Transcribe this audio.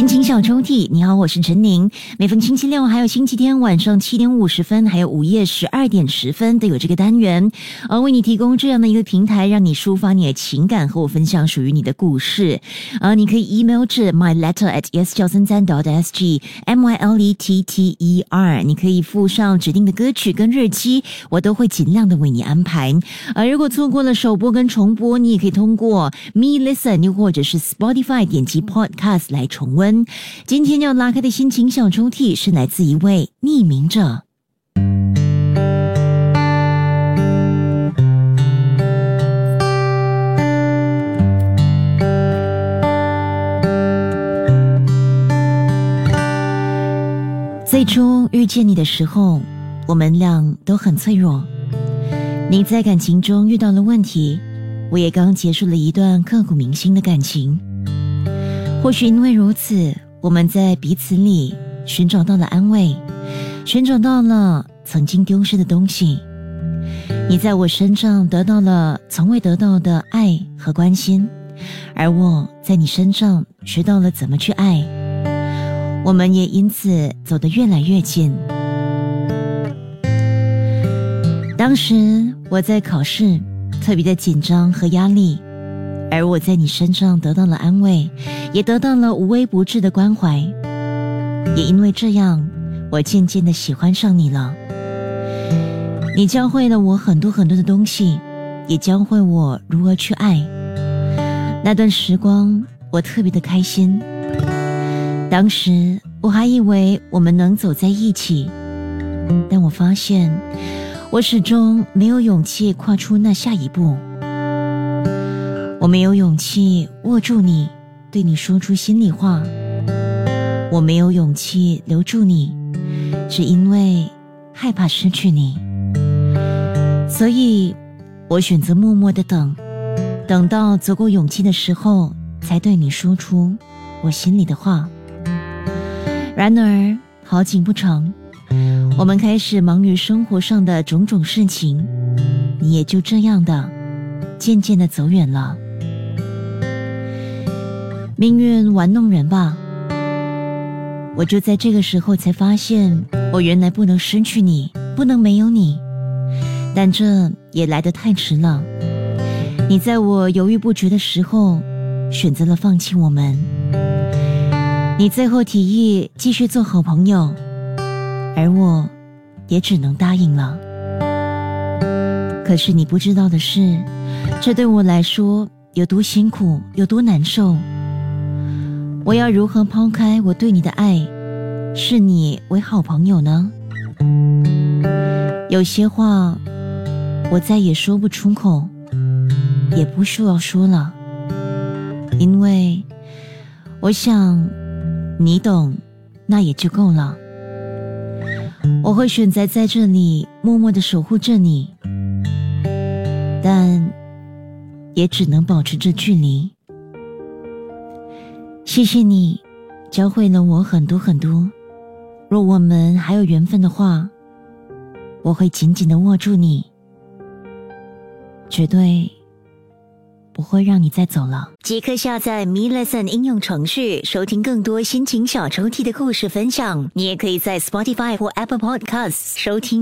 心情小抽屉，你好，我是陈宁。每逢星期六还有星期天晚上七点五十分，还有午夜十二点十分都有这个单元，而为你提供这样的一个平台，让你抒发你的情感，和我分享属于你的故事。呃，你可以 email 至 my letter at yes 九三三 dot s g m y l e t t e r，你可以附上指定的歌曲跟日期，我都会尽量的为你安排。而如果错过了首播跟重播，你也可以通过 me listen 又或者是 Spotify 点击 podcast 来重温。今天要拉开的心情小抽屉是来自一位匿名者。最初遇见你的时候，我们俩都很脆弱。你在感情中遇到了问题，我也刚结束了一段刻骨铭心的感情。或许因为如此，我们在彼此里寻找到了安慰，寻找到了曾经丢失的东西。你在我身上得到了从未得到的爱和关心，而我在你身上学到了怎么去爱。我们也因此走得越来越近。当时我在考试，特别的紧张和压力。而我在你身上得到了安慰，也得到了无微不至的关怀，也因为这样，我渐渐的喜欢上你了。你教会了我很多很多的东西，也教会我如何去爱。那段时光，我特别的开心。当时我还以为我们能走在一起，但我发现，我始终没有勇气跨出那下一步。我没有勇气握住你，对你说出心里话。我没有勇气留住你，只因为害怕失去你。所以，我选择默默的等，等到足够勇气的时候，才对你说出我心里的话。然而，好景不长，我们开始忙于生活上的种种事情，你也就这样的渐渐的走远了。命运玩弄人吧，我就在这个时候才发现，我原来不能失去你，不能没有你。但这也来得太迟了。你在我犹豫不决的时候，选择了放弃我们。你最后提议继续做好朋友，而我，也只能答应了。可是你不知道的是，这对我来说有多辛苦，有多难受。我要如何抛开我对你的爱，视你为好朋友呢？有些话我再也说不出口，也不需要说了，因为我想你懂，那也就够了。我会选择在这里默默的守护着你，但也只能保持着距离。谢谢你，教会了我很多很多。若我们还有缘分的话，我会紧紧的握住你，绝对不会让你再走了。即刻下载 Me Lesson 应用程序，收听更多心情小抽屉的故事分享。你也可以在 Spotify 或 Apple Podcasts 收听。